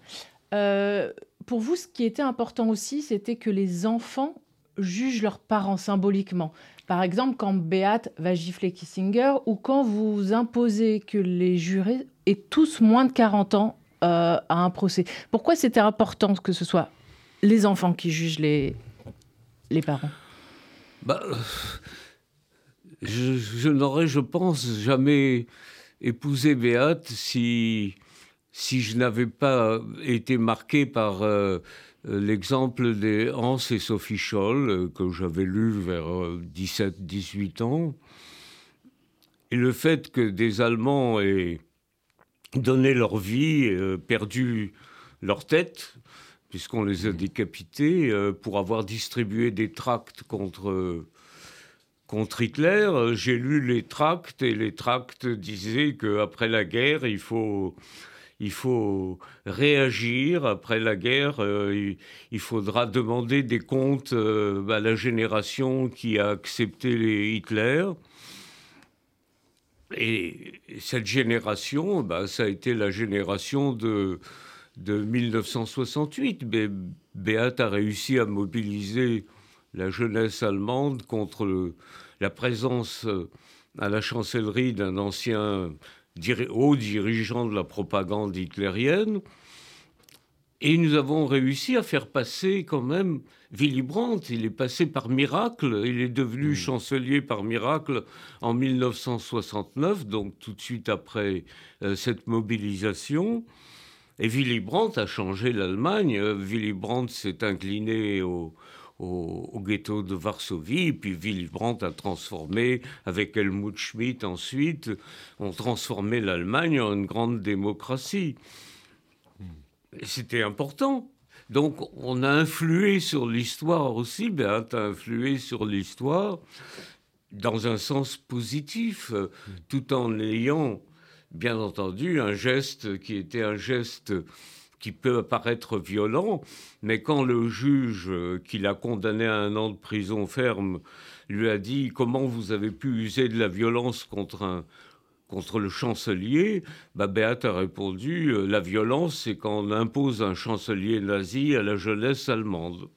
E: pour vous, ce qui était important aussi, c'était que les enfants jugent leurs parents symboliquement. Par exemple, quand Beat va gifler Kissinger ou quand vous imposez que les jurés aient tous moins de 40 ans euh, à un procès. Pourquoi c'était important que ce soit les enfants qui jugent les, les parents?
D: Bah, Je, n'aurais, je pense, jamais épousé Beat si, si je n'avais pas été marqué par... Euh, l'exemple des Hans et Sophie Scholl, euh, que j'avais lu vers 17-18 euh, ans, et le fait que des Allemands aient donné leur vie, perdu leur tête, puisqu'on les a décapités, pour avoir distribué des tracts contre, contre Hitler. J'ai lu les tracts et les tracts disaient qu'après la guerre, il faut il faut réagir. Après la guerre, euh, il, faudra demander des comptes euh, à la génération qui a accepté Hitler. Et cette génération, bah, ça a été la génération de, de 1968. Beat a réussi à mobiliser la jeunesse allemande contre la présence euh, à la chancellerie d'un ancien hauts dirigeants de la propagande hitlérienne. Et nous avons réussi à faire passer quand même Willy Brandt. Il est passé par miracle. Il est devenu chancelier par miracle en 1969, donc tout de suite après euh, cette mobilisation. Et Willy Brandt a changé l'Allemagne. Euh, Willy Brandt s'est incliné au, au, ghetto de Varsovie. Puis Willy Brandt a transformé, avec Helmut Schmidt ensuite, ont transformé l'Allemagne en une grande démocratie. C'était important. Donc on a influé sur l'histoire aussi, Béat a influé sur l'histoire dans un sens positif, tout en ayant, bien entendu, un geste qui était un geste qui peut paraître violent, mais quand le juge euh, qui l'a condamné à un an de prison ferme lui a dit comment vous avez pu user de la violence contre un contre le chancelier, bah, Beat a répondu euh, la violence, c'est quand on impose un chancelier nazi à la jeunesse allemande.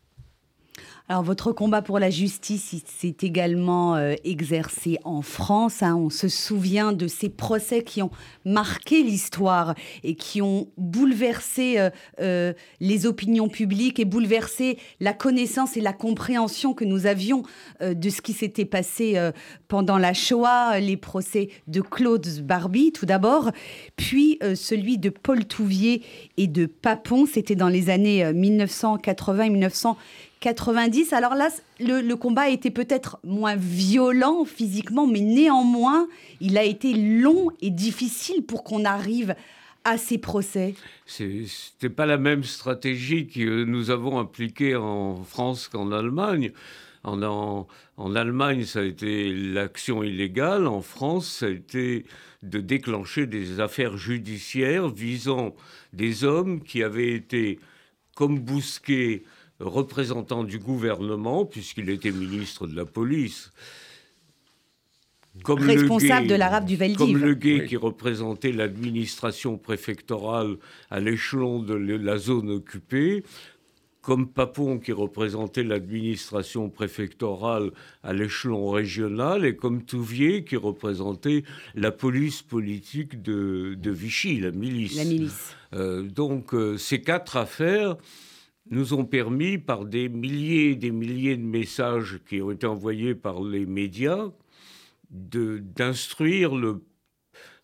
B: Alors votre combat pour la justice s'est également euh, exercé en France. Hein. On se souvient de ces procès qui ont marqué l'histoire et qui ont bouleversé euh, euh, les opinions publiques et bouleversé la connaissance et la compréhension que nous avions de ce qui s'était passé pendant la Shoah, les procès de Claude Barbie tout d'abord, puis celui de Paul Touvier et de Papon, c'était dans les années 1980 et 1980. 90. Alors là, le, combat été peut-être moins violent physiquement, mais néanmoins, il a été long et difficile pour qu'on arrive à ces procès
D: C'était pas la même stratégie que nous avons appliquée en France qu'en Allemagne. En, en, Allemagne, ça a été l'action illégale. En France, ça a été de déclencher des affaires judiciaires visant des hommes qui avaient été, comme Bousquet, représentant du gouvernement, puisqu'il était ministre de la police.
B: Comme responsable de l'arabe du Veldiv.
D: Comme le gay qui représentait l'administration préfectorale à l'échelon de la zone occupée, comme Papon qui représentait l'administration préfectorale à l'échelon régional, et comme Touvier qui représentait la police politique de, Vichy, la milice.
B: La milice.
D: Euh, donc euh, ces quatre affaires nous ont permis, par des milliers et des milliers de messages qui ont été envoyés par les médias, d'instruire le,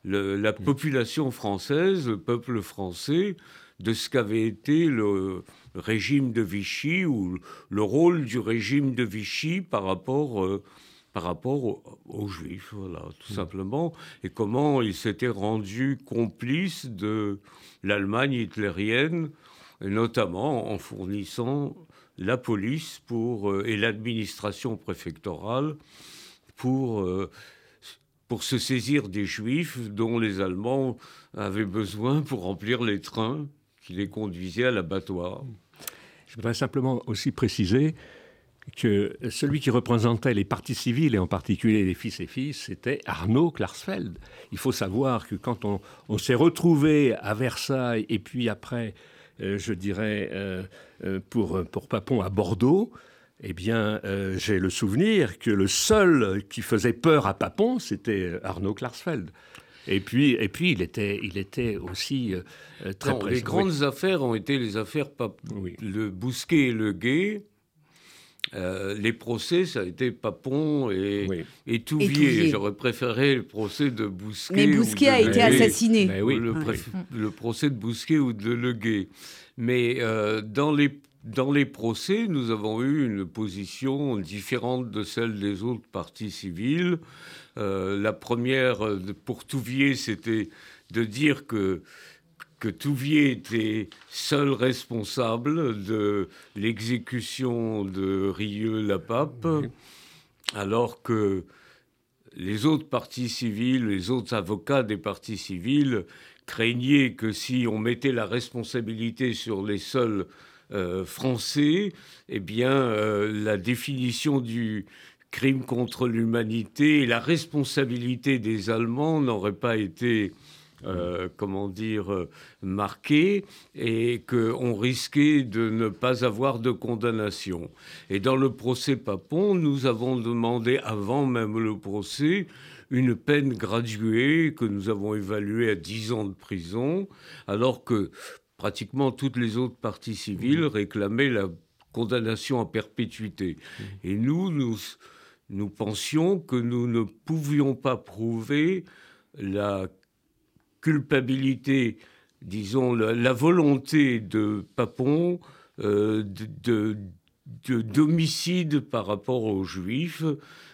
D: la population française, le peuple français, de ce qu'avait été le régime de Vichy ou le rôle du régime de Vichy par rapport, euh, par rapport aux, Juifs, voilà, tout simplement, et comment il s'était rendu complice de l'Allemagne hitlérienne, notamment en fournissant la police pour, euh, et l'administration préfectorale pour, euh, pour se saisir des Juifs dont les Allemands avaient besoin pour remplir les trains qui les conduisaient à l'abattoir.
C: Je voudrais simplement aussi préciser que celui qui représentait les partis civils, et en particulier les fils et filles, c'était Arnaud Klarsfeld. Il faut savoir que quand on, s'est retrouvé à Versailles et puis après, je dirais, euh, euh, pour, pour Papon à Bordeaux, eh bien, j'ai le souvenir que le seul qui faisait peur à Papon, c'était Arnaud Klarsfeld. Et puis, et puis il, était, il était aussi euh, très
D: non, Les grandes affaires ont été les affaires le Bousquet et le Guet. Euh, les procès, ça a été Papon et, et, Touvier. J'aurais préféré le procès de Bousquet.
B: Mais Bousquet a été assassiné.
D: Oui. Le, le, procès de Bousquet ou de Le Guet. Mais euh, dans les dans les procès, nous avons eu une position différente de celle des autres partis civils. Euh, la première, pour Touvier, c'était de dire que, que Touvier était seul responsable de l'exécution de Rieux-la-Pape, alors que les autres partis civils, les autres avocats des partis civils craignaient que si on mettait la responsabilité sur les seuls euh, français, eh bien, euh, la définition du crime contre l'humanité et la responsabilité des Allemands n'auraient pas été euh, comment dire, marquée et qu'on risquait de ne pas avoir de condamnation. Et dans le procès Papon, nous avons demandé, avant même le procès, une peine graduée que nous avons évaluée à 10 ans de prison, alors que pratiquement toutes les autres parties civiles mmh. réclamaient la condamnation à perpétuité. Mmh. Et nous, nous, nous pensions que nous ne pouvions pas prouver la culpabilité, disons, la, volonté de Papon euh, de, de, d'homicide par rapport aux Juifs,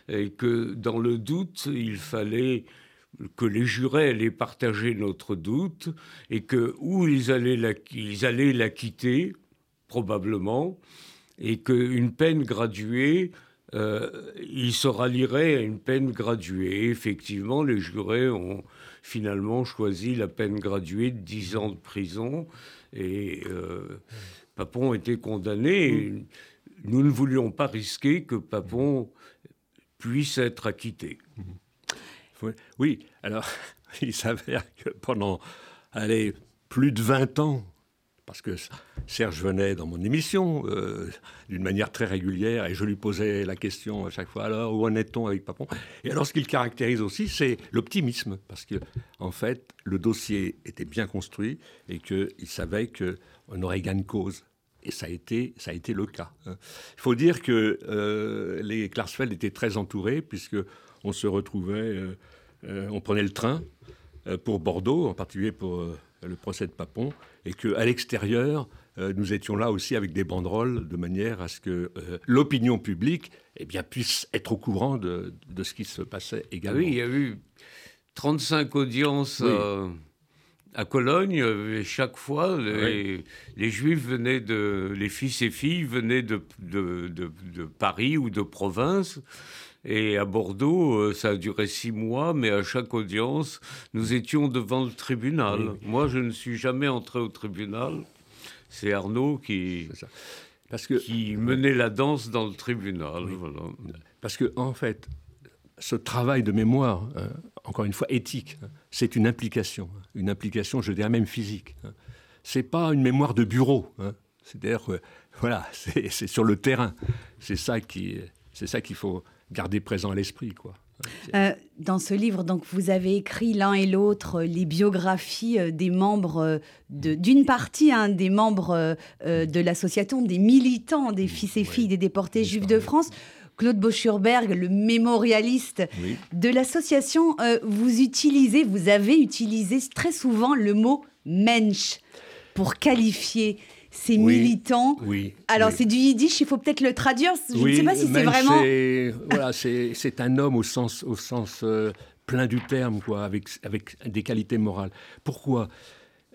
D: et que dans le doute, il fallait que les jurés allaient partager notre doute et que où ils allaient la, probablement, et qu'une peine graduée, euh, ils se rallieraient à une peine graduée. effectivement, les jurés ont finalement choisi la peine graduée de 10 ans de prison et euh, Papon était condamné. nous ne voulions pas risquer que Papon puisse être acquitté.
C: Oui, alors *laughs* il s'avère que pendant allez, plus de 20 ans, parce que Serge venait dans mon émission euh, d'une manière très régulière et je lui posais la question à chaque fois alors où en est-on avec Papon? Et alors ce qu'il caractérise aussi, c'est l'optimisme, parce que en fait le dossier était bien construit et qu'il savait qu'on aurait gain de cause. Et ça a été, ça a été le cas. Hein. Il faut dire que euh, les Klarsfeld étaient très entourés, puisque on se retrouvait, euh, on prenait le train pour Bordeaux, en particulier pour le procès de Papon, et qu'à l'extérieur, nous étions là aussi avec des banderoles de manière à ce que l'opinion publique eh bien, puisse être au courant de, ce qui se passait également.
D: Oui, il y a eu 35 audiences à Cologne, et chaque fois, les, Juifs venaient de. Les fils et filles venaient de, de, de Paris ou de province. Et à Bordeaux, euh, ça a duré six mois, mais à chaque audience, nous étions devant le tribunal. Moi, je ne suis jamais entré au tribunal. C'est Arnaud qui, Parce que... qui menait la danse dans le tribunal.
C: Parce que, en fait, ce travail de mémoire, hein, encore une fois éthique, hein, c'est une implication, hein, une implication, je dirais même physique. C'est pas une mémoire de bureau. C'est-à-dire, voilà, *laughs* c'est sur le terrain. C'est ça qui, c'est ça qu'il faut garder présent à l'esprit, quoi.
B: Euh, dans ce livre, donc, vous avez écrit l'un et l'autre les biographies euh, des membres euh, d'une partie hein, des membres de l'association, des militants, des fils et filles des déportés juifs de France. Claude Boschurberg, le mémorialiste de l'association, euh, vous utilisez, vous avez utilisé très souvent le mot mensch pour qualifier ces militants.
C: Oui.
B: Alors c'est du yiddish, il faut peut-être le traduire. Je ne sais pas si c'est vraiment.
C: Voilà, c'est un homme au sens, au sens euh, plein du terme, quoi, avec, avec des qualités morales. Pourquoi?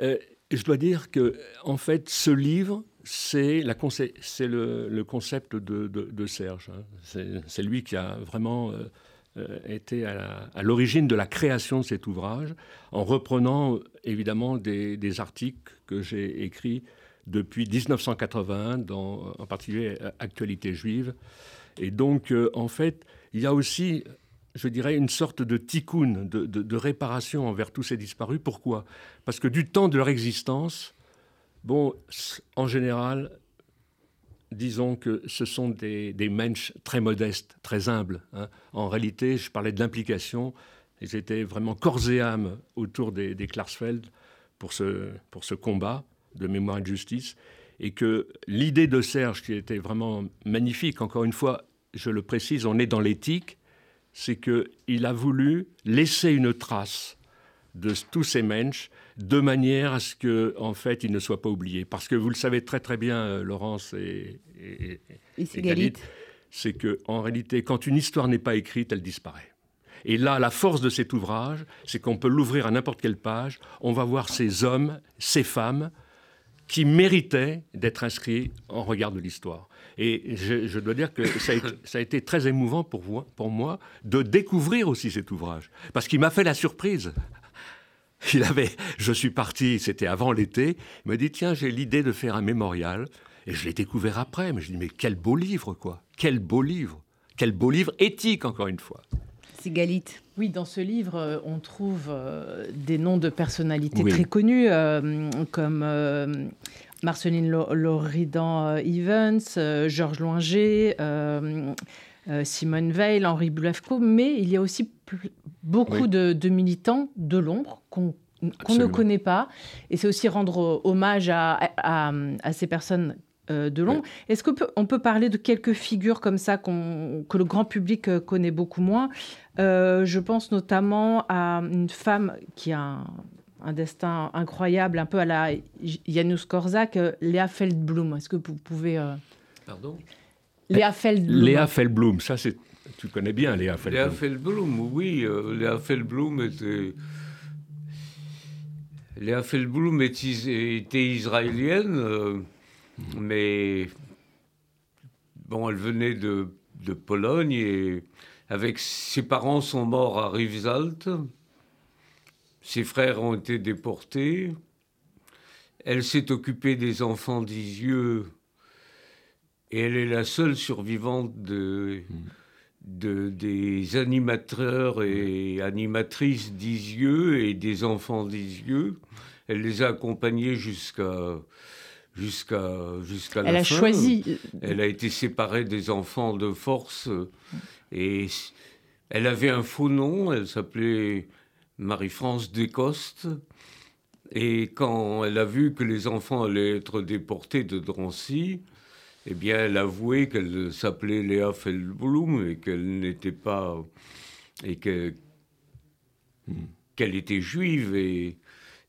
C: Euh, Je dois dire que, en fait, ce livre, c'est le, le, concept de, de, Serge. Hein. C'est lui qui a vraiment euh, euh, été à l'origine de la création de cet ouvrage, en reprenant évidemment des, des articles que j'ai écrits depuis 1981, dans, en particulier Actualité juive. Et donc, en fait, il y a aussi je dirais, une sorte de tikkun, de, réparation envers tous ces disparus. Pourquoi? Parce que du temps de leur existence, bon, en général, disons que ce sont des, des mensch très modestes, très humbles. Hein. En réalité, je parlais de l'implication. Ils étaient vraiment corps et âme autour des, des Klarsfeld pour ce combat de mémoire et de justice. Et que l'idée de Serge, qui était vraiment magnifique, encore une fois, je le précise, on est dans l'éthique, c'est qu'il a voulu laisser une trace de tous ces mensch de manière à ce qu'en en fait, il ne soit pas oublié. Parce que vous le savez très très bien, euh, Laurence et, et, et, c'est qu'en réalité, quand une histoire n'est pas écrite, elle disparaît. Et là, la force de cet ouvrage, c'est qu'on peut l'ouvrir à n'importe quelle page, on va voir ces hommes, ces femmes, qui méritaient d'être inscrits en regard de l'histoire. Et je, dois dire que ça a, été, très émouvant pour, vous, pour moi de découvrir aussi cet ouvrage. Parce qu'il m'a fait la surprise. Il avait, je suis parti, c'était avant l'été, il m'a dit tiens, j'ai l'idée de faire un mémorial. Et je l'ai découvert après. Mais je dis mais quel beau livre, quoi. Quel beau livre. Quel beau livre éthique, encore une fois.
B: Sigalite.
E: Oui, dans ce livre, euh, on trouve euh, des noms de personnalités très connues, euh, comme Marceline Loridan Evans, Georges Loinger, Simone Veil, Henri Blefko, mais il y a aussi beaucoup de, militants de l'ombre qu'on ne connaît pas. Et c'est aussi rendre hommage à, ces personnes de l'ombre. Est-ce qu'on peut, on peut parler de quelques figures comme ça que le grand public connaît beaucoup moins? Euh, Je pense notamment à une femme qui a un, un destin incroyable, un peu à la Janusz Korczak, euh, Léa Feldblum. Est-ce que vous pouvez... Euh,
C: Pardon?
E: Léa Feldblum.
C: Léa Feldblum, ça c'est... Tu connais bien Léa Feldblum.
D: Léa Feldblum, oui. Euh, Léa Feldblum était... Léa Feldblum était israélienne, mais bon, elle venait de, de, Pologne et avec ses parents sont morts à Rivesaltes. Ses frères ont été déportés. Elle s'est occupée des enfants d'Isieux et elle est la seule survivante de, des animateurs et animatrices d'Isieux et des enfants d'Isieux. Elle les a accompagnés jusqu'à jusqu'à jusqu'à
E: la
D: fin.
E: Elle a choisi.
D: Elle a été séparée des enfants de force et elle avait un faux nom. Elle s'appelait Marie-France Descostes. Et quand elle a vu que les enfants allaient être déportés de Drancy, eh bien, elle a avoué qu'elle s'appelait Léa Feldblum et qu'elle n'était pas. et qu'elle était juive. Et,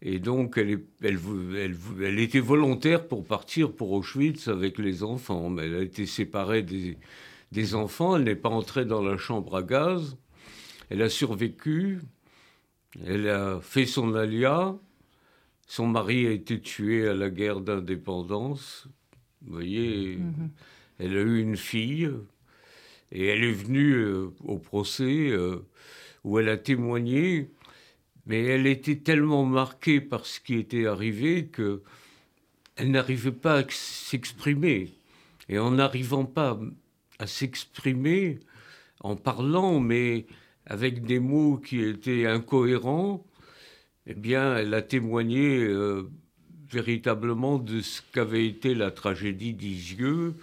D: et donc, elle, elle, elle, elle, était volontaire pour partir pour Auschwitz avec les enfants. Mais elle a été séparée des, des enfants. Elle n'est pas entrée dans la chambre à gaz. Elle a survécu. Elle a fait son alia. Son mari a été tué à la guerre d'indépendance. Vous voyez, mhm. elle a eu une fille. Et elle est venue euh, au procès euh, où elle a témoigné. Mais elle était tellement marquée par ce qui était arrivé que elle n'arrivait pas à s'exprimer. Et en n'arrivant pas à s'exprimer, en parlant, mais avec des mots qui étaient incohérents, eh bien, elle a témoigné euh, véritablement de ce qu'avait été la tragédie d'Isieux.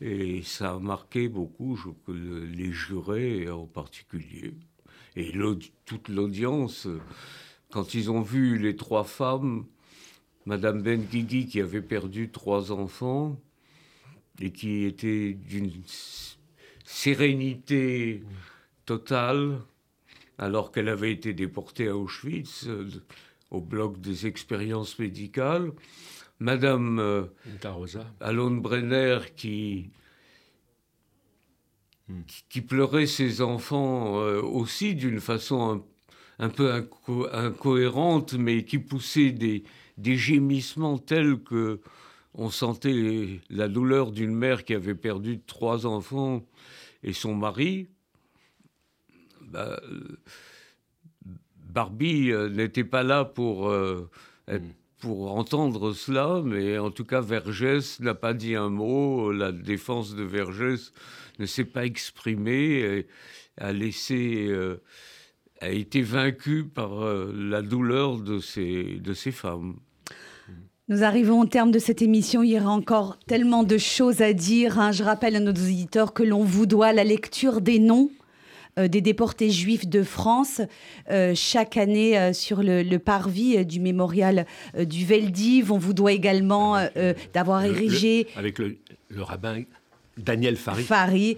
D: Et ça a marqué beaucoup je, les jurés en particulier. Et toute l'audience, quand ils ont vu les trois femmes, Madame Ben Guigui qui avait perdu trois enfants et qui était d'une sérénité totale, alors qu'elle avait été déportée à Auschwitz, euh, au bloc des expériences médicales. Madame euh, Alone Brenner qui, hmm. qui, pleurait ses enfants euh, aussi d'une façon un, peu incohérente, mais qui poussait des, des gémissements tels que on sentait la douleur d'une mère qui avait perdu trois enfants et son mari. Bah, Barbie euh, n'était pas là pour, euh, hmm. Pour entendre cela, mais en tout cas, Vergès n'a pas dit un mot. La défense de Vergès ne s'est pas exprimée, a laissé, euh, a été vaincue par la douleur de ces, de femmes.
B: Nous arrivons au terme de cette émission. Il y aura encore tellement de choses à dire. Hein. Je rappelle à nos auditeurs que l'on vous doit la lecture des noms euh, des déportés juifs de France euh, chaque année euh, sur le, parvis du mémorial du Veldiv. On vous doit également d'avoir érigé...
C: avec le, rabbin Daniel Fari.
B: Fari.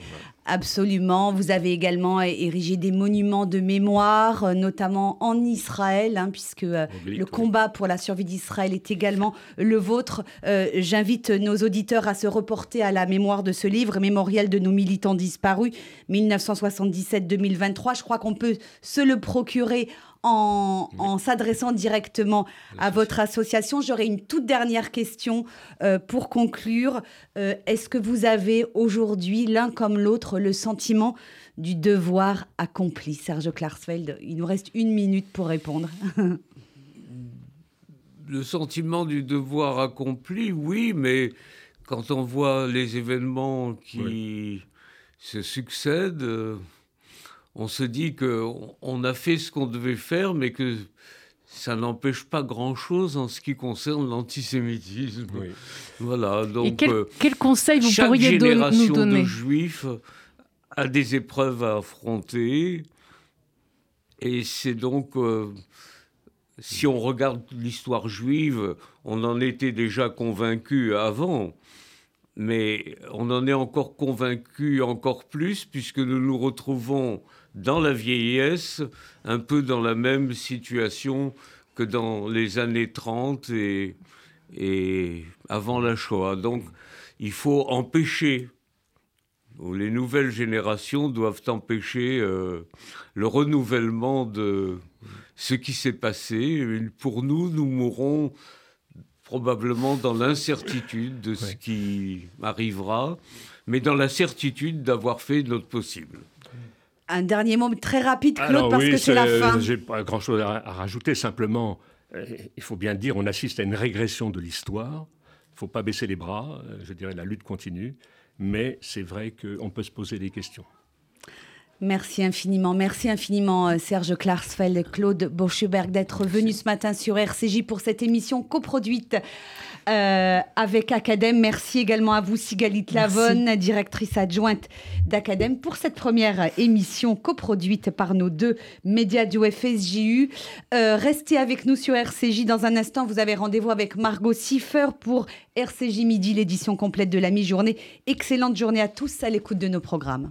B: Absolument. Vous avez également érigé des monuments de mémoire, euh, notamment en Israël, hein, puisque euh, le combat pour la survie d'Israël est également le vôtre. Euh, j'invite nos auditeurs à se reporter à la mémoire de ce livre, Mémorial de nos militants disparus, 1977-2023. Je crois qu'on peut se le procurer en, s'adressant directement à votre association. J'aurais une toute dernière question euh, pour conclure. Euh, est-ce que vous avez aujourd'hui, l'un comme l'autre, le sentiment du devoir accompli? Serge Klarsfeld, il nous reste une minute pour répondre. *laughs*
D: le sentiment du devoir accompli, oui, mais quand on voit les événements qui se succèdent, euh, on se dit qu'on a fait ce qu'on devait faire, mais que ça n'empêche pas grand-chose en ce qui concerne l'antisémitisme. Voilà. Donc,
E: quel, euh, quel, conseil vous pourriez nous donner
D: de juifs a des épreuves à affronter, et c'est donc euh, si on regarde l'histoire juive, on en était déjà convaincu avant mais on en est encore convaincu encore plus puisque nous nous retrouvons dans la vieillesse, un peu dans la même situation que dans les années 30 et, et avant la Shoah. Donc il faut empêcher, les nouvelles générations doivent empêcher euh, le renouvellement de ce qui s'est passé. Pour nous, nous mourrons probablement dans l'incertitude de ce qui arrivera, mais dans la certitude d'avoir fait notre possible.
B: Un dernier mot très rapide, Claude, parce que c'est la fin.
C: J'ai pas grand-chose à, rajouter, simplement, euh, il faut bien dire, on assiste à une régression de l'histoire. Il ne faut pas baisser les bras, euh, je dirais la lutte continue, mais c'est vrai qu'on peut se poser des questions.
B: Merci infiniment, merci infiniment euh, Serge Klarsfeld, Claude Boscheberg d'être venu ce matin sur RCJ pour cette émission coproduite euh, avec Academ. Merci également à vous Sigalit Lavonne, directrice adjointe d'Academ pour cette première émission coproduite par nos deux médias du FSJU. Euh, restez avec nous sur RCJ dans un instant. Vous avez rendez-vous avec Margot Siffer pour RCJ Midi, l'édition complète de la mi-journée. Excellente journée à tous à l'écoute de nos programmes.